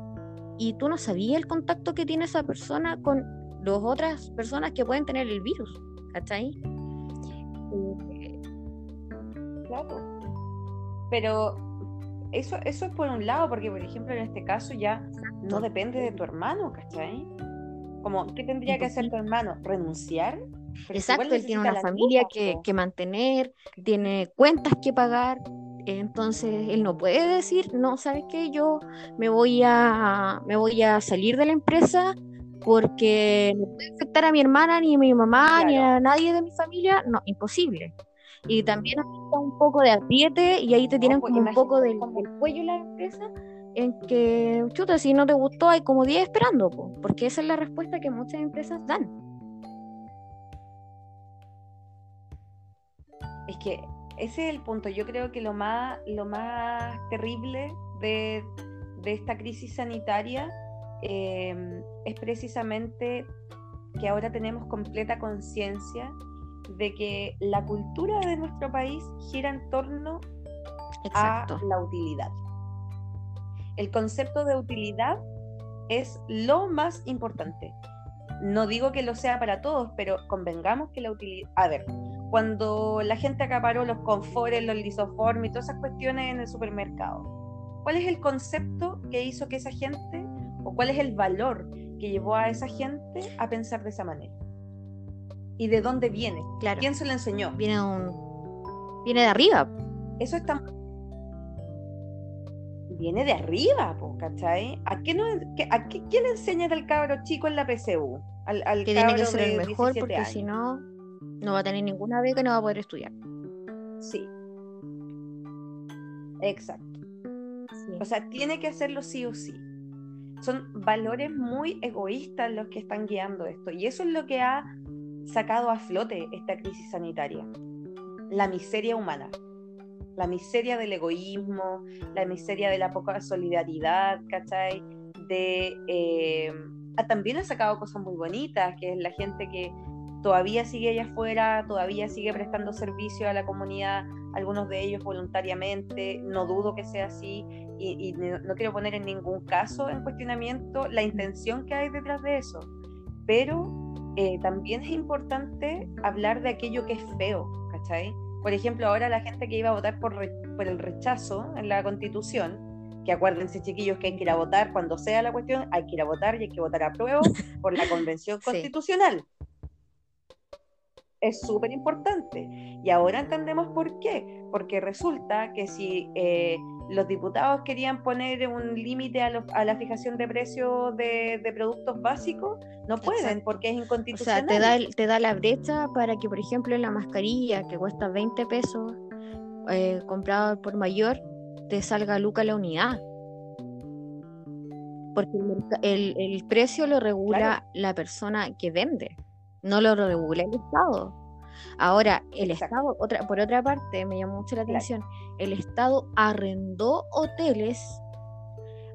y tú no sabías el contacto que tiene esa persona con las otras personas que pueden tener el virus, ¿cachai? Claro. Pero eso, eso es por un lado, porque por ejemplo en este caso ya no depende de tu hermano, ¿cachai? Como, ¿qué tendría que hacer tu hermano? ¿Renunciar? Exacto, él tiene una familia que, que, mantener, tiene cuentas que pagar, entonces él no puede decir, no, ¿sabes qué? Yo me voy a, me voy a salir de la empresa porque no puede afectar a mi hermana, ni a mi mamá, ni a nadie de mi familia. No, imposible y también un poco de apriete y ahí te tienen como un poco del, cuello la empresa en que, chuta, si no te gustó hay como 10 esperando, porque esa es la respuesta que muchas empresas dan. Es que ese es el punto. Yo creo que lo más, lo más terrible de, esta crisis sanitaria eh, es precisamente que ahora tenemos completa conciencia de que la cultura de nuestro país gira en torno a la utilidad. El concepto de utilidad es lo más importante. No digo que lo sea para todos, pero convengamos que la utilidad... A ver, cuando la gente acaparó los confores, los lisoformes y todas esas cuestiones en el supermercado, ¿cuál es el concepto que hizo que esa gente, o cuál es el valor que llevó a esa gente a pensar de esa manera? Y de dónde viene. Claro. ¿Quién se lo enseñó? Viene un viene de arriba. Eso está viene de arriba, ¿cachai? ¿A, qué no, a qué, quién enseña del cabro chico en la PCU? Al, al que tiene que ser el mejor porque si no, no va a tener ninguna beca y no va a poder estudiar. Sí. Exacto. O sea, tiene que hacerlo sí o sí. Son valores muy egoístas los que están guiando esto. Y eso es lo que ha sacado a flote esta crisis sanitaria. La miseria humana, la miseria del egoísmo, la miseria de la poca solidaridad, ¿cachai? De, eh, ah, también ha sacado cosas muy bonitas, que es la gente que todavía sigue allá afuera, todavía sigue prestando servicio a la comunidad, algunos de ellos voluntariamente, no dudo que sea así y, no quiero poner en ningún caso en cuestionamiento la intención que hay detrás de eso, pero eh, también es importante hablar de aquello que es feo, ¿cachai? Por ejemplo, ahora la gente que iba a votar por, por el rechazo en la constitución, que acuérdense chiquillos que hay que ir a votar cuando sea la cuestión, hay que ir a votar y hay que votar a prueba por la convención constitucional. Es súper importante. Y ahora entendemos por qué. Porque resulta que si eh, los diputados querían poner un límite a, la fijación de precios de, productos básicos, no pueden porque es inconstitucional. O sea, te da, te da la brecha para que, por ejemplo, la mascarilla que cuesta 20 pesos, eh, comprada por mayor, te salga Luca la unidad. Porque el, precio lo regula la persona que vende, no lo regula el Estado. Ahora, el Estado, otra, por otra parte, me llamó mucho la atención, el Estado arrendó hoteles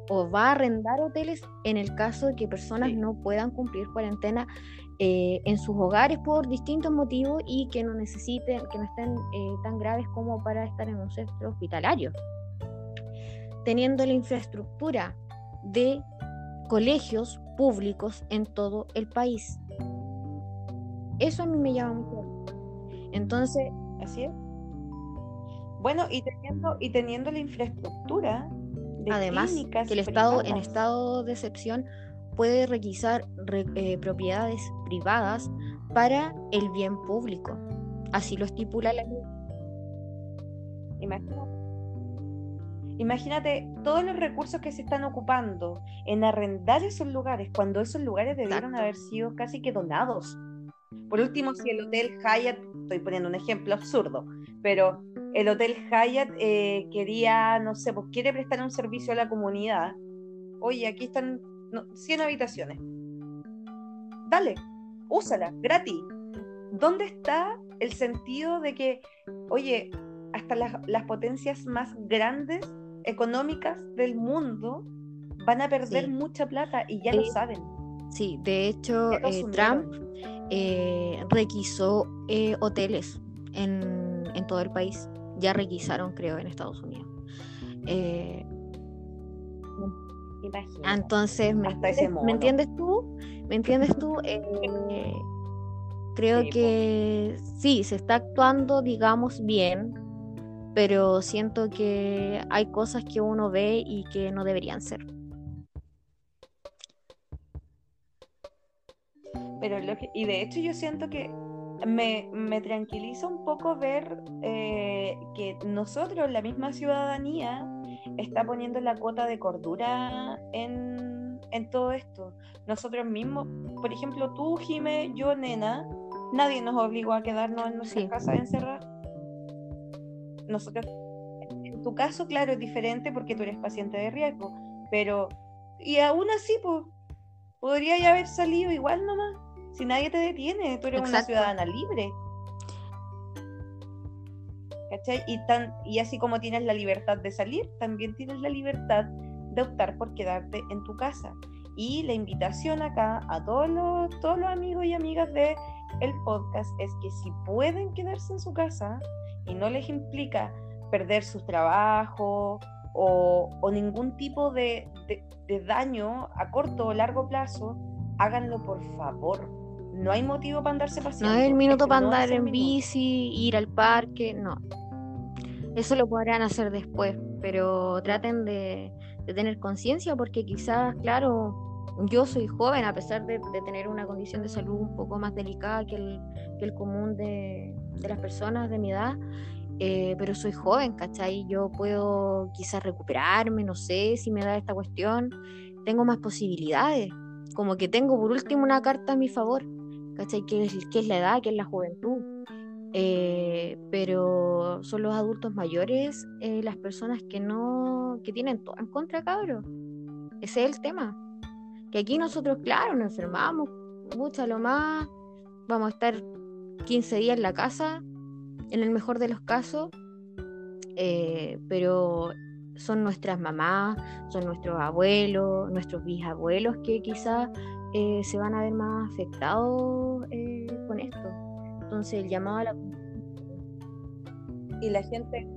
o va a arrendar hoteles en el caso de que personas no puedan cumplir cuarentena eh, en sus hogares por distintos motivos y que no necesiten, que no estén eh, tan graves como para estar en un centro hospitalario. teniendo la infraestructura de colegios públicos en todo el país. Eso a mí me llama mucho. Entonces, así es. Bueno, y teniendo, y teniendo la infraestructura de Además, que el Estado en estado de excepción puede requisar eh, propiedades privadas para el bien público. Así lo estipula la ley. Imagínate. Imagínate todos los recursos que se están ocupando en arrendar esos lugares, cuando esos lugares debieron haber sido casi que donados. Por último, si el Hotel Hyatt, estoy poniendo un ejemplo absurdo, pero el Hotel Hyatt eh, quería, no sé, pues quiere prestar un servicio a la comunidad. Oye, aquí están 100 habitaciones. Dale, úsala, gratis. ¿Dónde está el sentido de que, oye, hasta las, potencias más grandes económicas del mundo van a perder mucha plata y ya lo saben? Sí, de hecho, eh, Trump eh, requisó eh, hoteles en, en, todo el país. Ya requisaron, creo, en Estados Unidos. Entonces, ¿me, ¿me entiendes tú? ¿Me entiendes tú? creo que sí, se está actuando, digamos, bien, pero siento que hay cosas que uno ve y que no deberían ser. Pero lo que, y de hecho yo siento que me, me tranquiliza un poco ver eh, que nosotros, la misma ciudadanía, está poniendo la cuota de cordura en, en todo esto. Nosotros mismos, por ejemplo, tú, Jime, yo, Nena, nadie nos obligó a quedarnos en nuestra casa encerradas. Nosotros, en tu caso, claro, es diferente porque tú eres paciente de riesgo, pero, y aún así, pues, podría ya haber salido igual nomás. Si nadie te detiene, tú eres una ciudadana libre. ¿Cachai? Y, tan, y así como tienes la libertad de salir, también tienes la libertad de optar por quedarte en tu casa. Y la invitación acá a todos los, todos los amigos y amigas de el podcast es que si pueden quedarse en su casa y no les implica perder su trabajo o, o ningún tipo de, de daño a corto o largo plazo, háganlo por favor no hay motivo para andarse paseando. No hay el minuto para andar en bici, ir al parque, no. Eso lo podrán hacer después, pero traten de, tener conciencia porque quizás, claro, yo soy joven a pesar de, tener una condición de salud un poco más delicada que el, que el común de, las personas de mi edad, eh, pero soy joven, ¿cachai? Yo puedo quizás recuperarme, no sé si me da esta cuestión, tengo más posibilidades, como que tengo por último una carta a mi favor. ¿cachai? ¿Qué es, la edad? ¿Qué es la juventud? Eh, pero son los adultos mayores eh, las personas que no, que tienen todo en contra, cabros. Ese es el tema. Que aquí nosotros, claro, nos enfermamos, mucho lo más, vamos a estar 15 días en la casa, en el mejor de los casos, eh, pero son nuestras mamás, son nuestros abuelos, nuestros bisabuelos que quizás eh, se van a ver más afectados eh, con esto. Entonces el llamado a la y la gente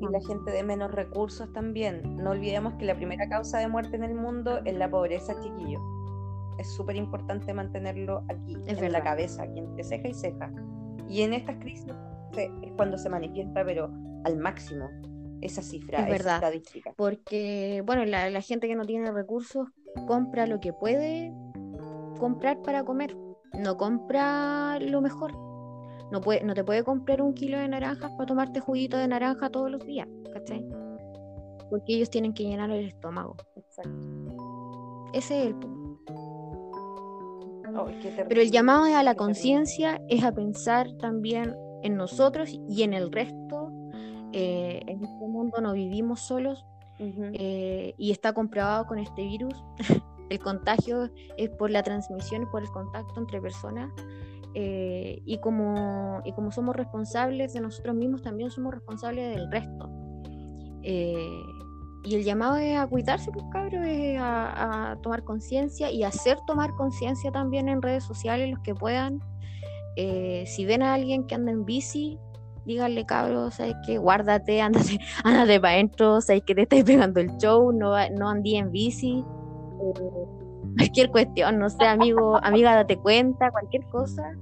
y la gente de menos recursos también. No olvidemos que la primera causa de muerte en el mundo es la pobreza, chiquillo. Es súper importante mantenerlo aquí, en la cabeza, aquí entre ceja y ceja. Y en estas crisis es cuando se manifiesta, pero al máximo, esa cifra, es verdad, estadística. Porque, bueno, la, la, gente que no tiene recursos compra lo que puede comprar para comer, no compra lo mejor. No, puede, no te puede comprar un kilo de naranjas para tomarte juguito de naranja todos los días, ¿cachai? Porque ellos tienen que llenar el estómago. Exacto. Ese es el punto. Pero el llamado es a la conciencia, es a pensar también en nosotros y en el resto. Eh, en este mundo no vivimos solos eh, y está comprobado con este virus el contagio es por la transmisión, por el contacto entre personas. Eh, y, como, y como somos responsables de nosotros mismos, también somos responsables del resto. Eh, y el llamado es a cuidarse, pues cabros, es a, tomar conciencia y hacer tomar conciencia también en redes sociales los que puedan. Eh, si ven a alguien que anda en bici, díganle cabros, sabes que guárdate, ándate, ándate para adentro, sabes que te estáis pegando el show, no, no andí en bici, eh, cualquier cuestión, no sé, amigo, amiga, date cuenta, cualquier cosa,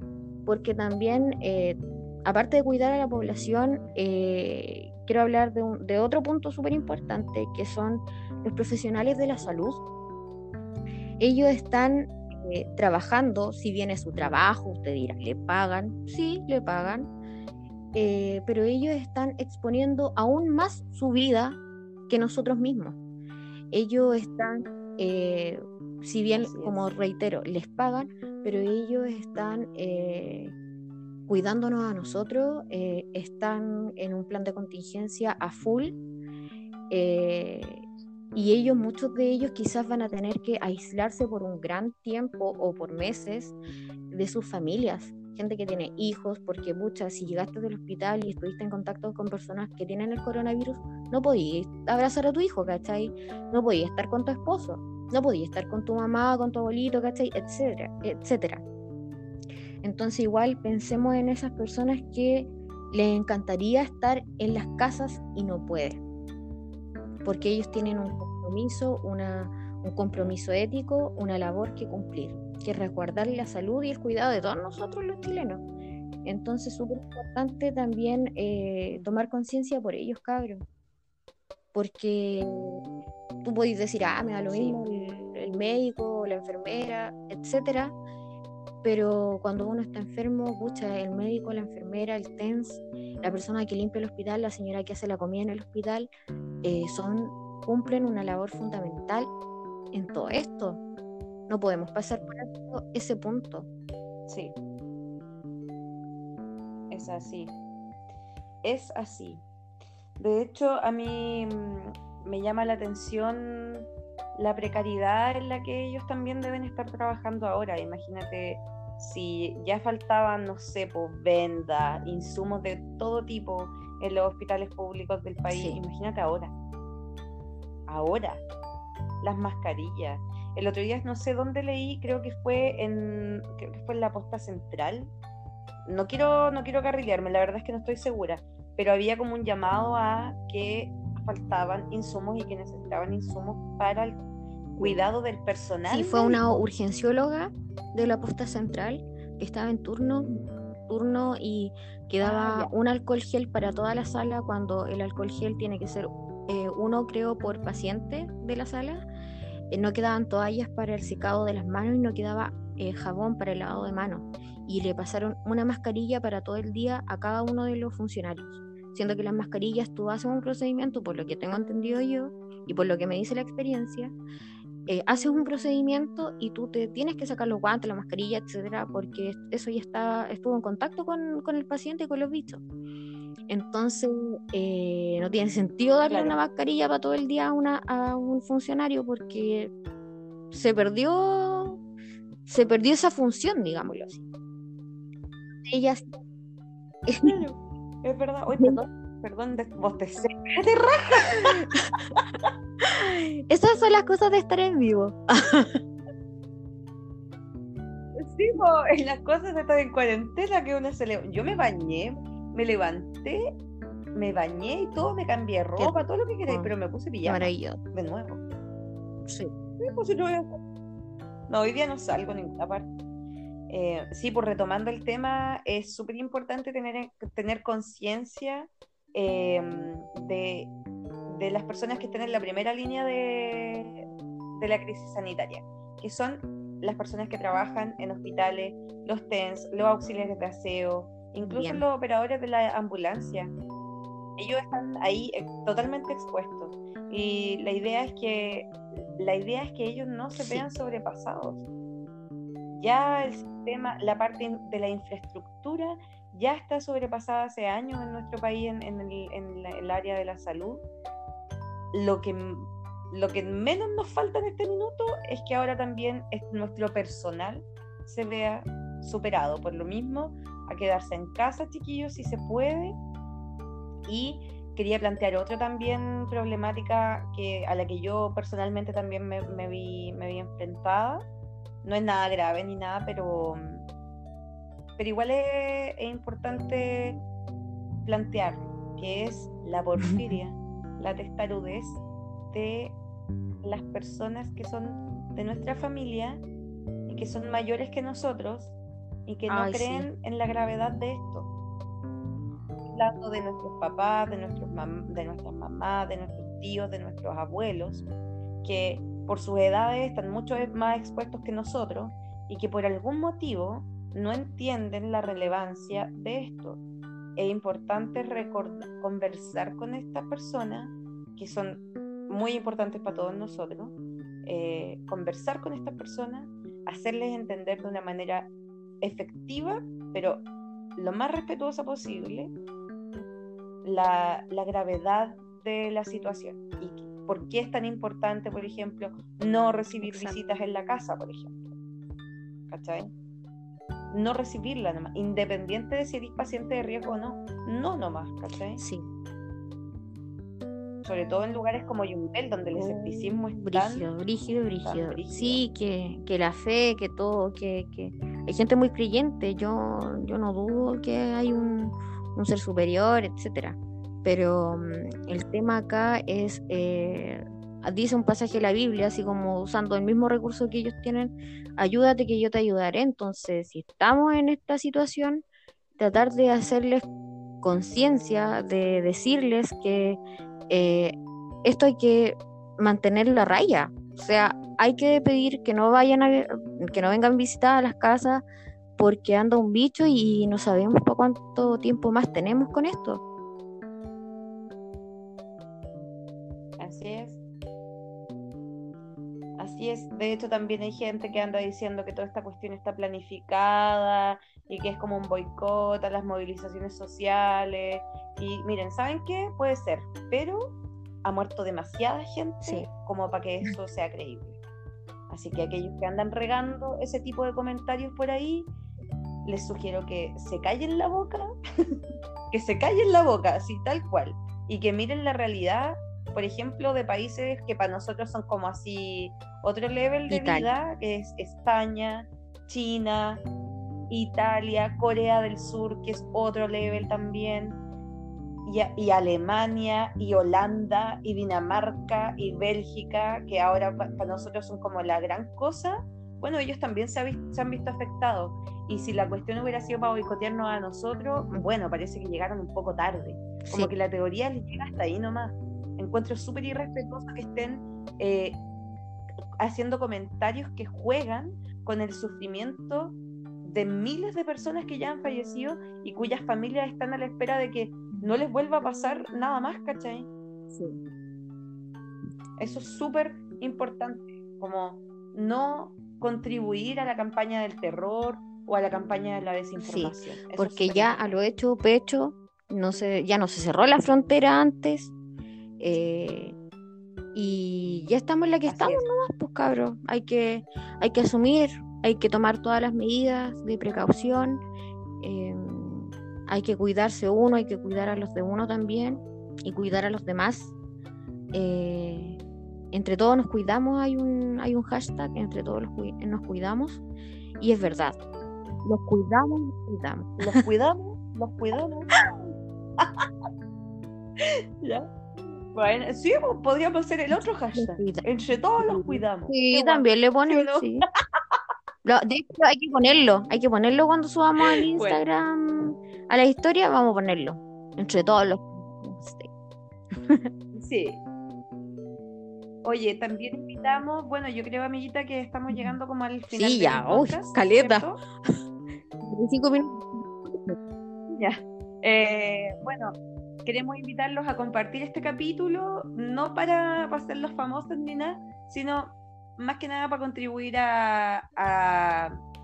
porque también, eh, aparte de cuidar a la población, eh, quiero hablar de, de otro punto súper importante, que son los profesionales de la salud. Ellos están trabajando, si bien es su trabajo, usted dirá, ¿le pagan? Sí, le pagan, eh, pero ellos están exponiendo aún más su vida que nosotros mismos. Ellos están, eh, si bien, como reitero, les pagan, pero ellos están eh, cuidándonos a nosotros, están en un plan de contingencia a full. Y ellos, muchos de ellos quizás van a tener que aislarse por un gran tiempo o por meses de sus familias gente que tiene hijos, porque muchas, si llegaste del hospital y estuviste en contacto con personas que tienen el coronavirus, no podías abrazar a tu hijo, ¿cachai? No podías estar con tu esposo, no podías estar con tu mamá, con tu abuelito, ¿cachai? Etcétera, etcétera. Entonces igual pensemos en esas personas que les encantaría estar en las casas y no pueden, porque ellos tienen un compromiso, una, un compromiso ético, una labor que cumplir que resguardar la salud y el cuidado de todos nosotros los chilenos. Entonces, súper importante también eh, tomar conciencia por ellos, cabros. Porque tú podés decir, ah, me da lo mismo el, médico, la enfermera, etcétera. Pero cuando uno está enfermo, el médico, la enfermera, el TENS, la persona que limpia el hospital, la señora que hace la comida en el hospital, eh, son, cumplen una labor fundamental en todo esto. No podemos pasar por ese punto. Sí. Es así. Es así. De hecho, a mí mm, me llama la atención la precariedad en la que ellos también deben estar trabajando ahora. Imagínate si ya faltaban, no sé, pues vendas, insumos de todo tipo en los hospitales públicos del país. Imagínate ahora. Ahora. Las mascarillas, el otro día no sé dónde leí, creo que fue en, creo que fue en la posta central. No quiero, no quiero carrilearme, la verdad es que no estoy segura, pero había como un llamado a que faltaban insumos y que necesitaban insumos para el cuidado del personal. Sí, fue una urgencióloga de la posta central que estaba en turno turno y quedaba ah, un alcohol gel para toda la sala cuando el alcohol gel tiene que ser eh, uno creo por paciente de la sala eh, no quedaban toallas para el secado de las manos y no quedaba eh, jabón para el lavado de manos. Y le pasaron una mascarilla para todo el día a cada uno de los funcionarios. Siendo que las mascarillas tú haces un procedimiento, por lo que tengo entendido yo y por lo que me dice la experiencia, eh, haces un procedimiento y tú te tienes que sacar los guantes, la mascarilla, etcétera, porque eso ya está, estuvo en contacto con, con el paciente y con los bichos. Entonces, eh, no tiene sentido darle una mascarilla para todo el día a, una, a un funcionario porque se perdió, se perdió esa función, digámoslo así. Ellas. es verdad. Oye, perdón, perdón, vos te, raja. Esas son las cosas de estar en vivo. sí, en las cosas de estar en cuarentena que uno se le... Yo me bañé me levanté, me bañé y todo, me cambié ropa, todo lo que queráis, pero me puse pijama. De nuevo. Sí. no, hoy día no salgo a ninguna parte. Eh, sí, por retomando el tema, es súper importante tener, tener conciencia em, de, de, las personas que están en la primera línea de, de la crisis sanitaria, que son las personas que trabajan en hospitales, los TENS, los auxiliares de aseo, incluso los operadores de la ambulancia. Ellos están ahí eh, totalmente expuestos y la idea es que la idea es que ellos no se vean sobrepasados. Ya el sistema, la parte de la infraestructura ya está sobrepasada hace años en nuestro país en, el, área de la salud. Lo que, lo que menos nos falta en este minuto es que ahora también nuestro personal se vea superado. Por lo mismo, a quedarse en casa, chiquillos, si se puede. Y quería plantear otra también problemática que, a la que yo personalmente también me, vi, me vi enfrentada. No es nada grave ni nada, pero, pero igual es, importante plantear, que es la porfiria, la testarudez de las personas que son de nuestra familia y que son mayores que nosotros y que no creen en la gravedad de esto. Hablando de nuestros papás, de, nuestros de nuestras mamás, de nuestros tíos, de nuestros abuelos, que por sus edades están mucho más expuestos que nosotros y que por algún motivo no entienden la relevancia de esto. Es importante conversar con estas personas que son muy importantes para todos nosotros, eh, conversar con estas personas, hacerles entender de una manera efectiva, pero lo más respetuosa posible, la, la gravedad de la situación y por qué es tan importante, por ejemplo, no recibir visitas en la casa, por ejemplo. ¿Cachai? No recibirla nomás, independiente de si eres paciente de riesgo o no. No nomás, ¿cachai? Sí sobre todo en lugares como Yumbel, donde el escepticismo es brígido, brígido, brígido. Sí, que, que, la fe, que todo, que, que, hay gente muy creyente, yo, yo no dudo que hay un, un ser superior, etcétera. Pero mm, el tema acá es, eh, dice un pasaje de la Biblia, así como usando el mismo recurso que ellos tienen, ayúdate que yo te ayudaré. Entonces, si estamos en esta situación, tratar de hacerles conciencia, de decirles que eh, esto hay que mantener la raya. O sea, hay que pedir que no vayan a, que no vengan visitar a las casas porque anda un bicho y no sabemos por cuánto tiempo más tenemos con esto. Así es. Así es. De hecho, también hay gente que anda diciendo que toda esta cuestión está planificada y que es como un boicot a las movilizaciones sociales. Y miren, ¿saben qué? Puede ser, pero ha muerto demasiada gente como para que eso sea creíble. Así que aquellos que andan regando ese tipo de comentarios por ahí, les sugiero que se callen la boca, que se callen la boca, así tal cual, y que miren la realidad, por ejemplo, de países que para nosotros son como así otro level de vida, que es España, China, Italia, Corea del Sur, que es otro level también, y, Alemania, y Holanda, y Dinamarca, y Bélgica, que ahora para nosotros son como la gran cosa, bueno, ellos también se, han visto afectados. Y si la cuestión hubiera sido para boicotearnos a nosotros, bueno, parece que llegaron un poco tarde. Como que la teoría les llega hasta ahí nomás. Encuentro súper irrespetuoso que estén eh, haciendo comentarios que juegan con el sufrimiento de miles de personas que ya han fallecido y cuyas familias están a la espera de que no les vuelva a pasar nada más, ¿cachai? Sí. Eso es súper importante, como no contribuir a la campaña del terror o a la campaña de la desinformación. porque ya a lo hecho pecho, no se, ya no se cerró la frontera antes, eh, y ya estamos en la que estamos nomás, pues cabros, hay que, hay que asumir hay que tomar todas las medidas de precaución, eh, hay que cuidarse uno, hay que cuidar a los de uno también y cuidar a los demás. Eh, entre todos nos cuidamos, hay un, hay un hashtag, entre todos nos cuidamos, y es verdad. Los cuidamos, los cuidamos. Los cuidamos, los cuidamos. ¿Ya? Bueno, sí, pues, podríamos hacer el otro hashtag. Entre todos los cuidamos. Sí, también le ponemos. Sí. de hecho, hay que ponerlo, hay que ponerlo cuando subamos al Instagram a la historia, vamos a ponerlo. Entre todos los. Sí. Oye, también invitamos, bueno, yo creo, amiguita, que estamos llegando como al final. Sí, ya, uy, caleta. Cinco minutos. Ya. Eh, bueno, queremos invitarlos a compartir este capítulo, no para, para hacerlos famosos ni nada, sino más que nada para contribuir a,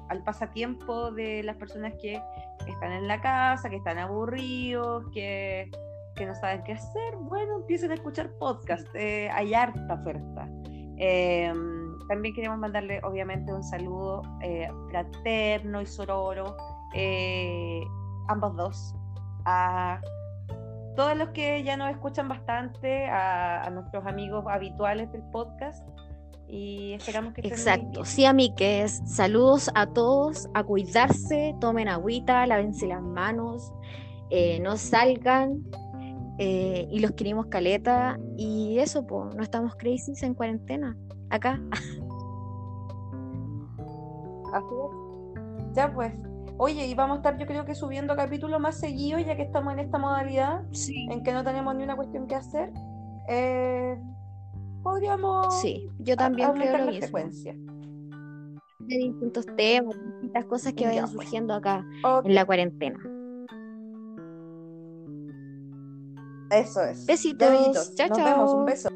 al pasatiempo de las personas que están en la casa, que están aburridos, que, no saben qué hacer. Bueno, empiecen a escuchar podcast, eh, hay harta oferta. Em, también queremos mandarle, obviamente, un saludo eh, fraterno y sororo, eh, ambos dos, a todos los que ya nos escuchan bastante, a, a nuestros amigos habituales del podcast y esperamos que Exacto, sí, es Saludos a todos, a cuidarse, tomen agüita, lávense las manos, eh, no salgan eh, y los queremos caleta y eso, pues, no estamos crisis en cuarentena, acá. Así es. Ya pues. Oye, y vamos a estar yo creo que subiendo capítulos más seguidos ya que estamos en esta modalidad en que no tenemos ni una cuestión que hacer. Eh, podríamos sí, yo también creo lo mismo. De distintos temas, distintas cosas que vayan surgiendo acá en la cuarentena. Eso es. Besitos. Chao, chao. Nos vemos. Un beso.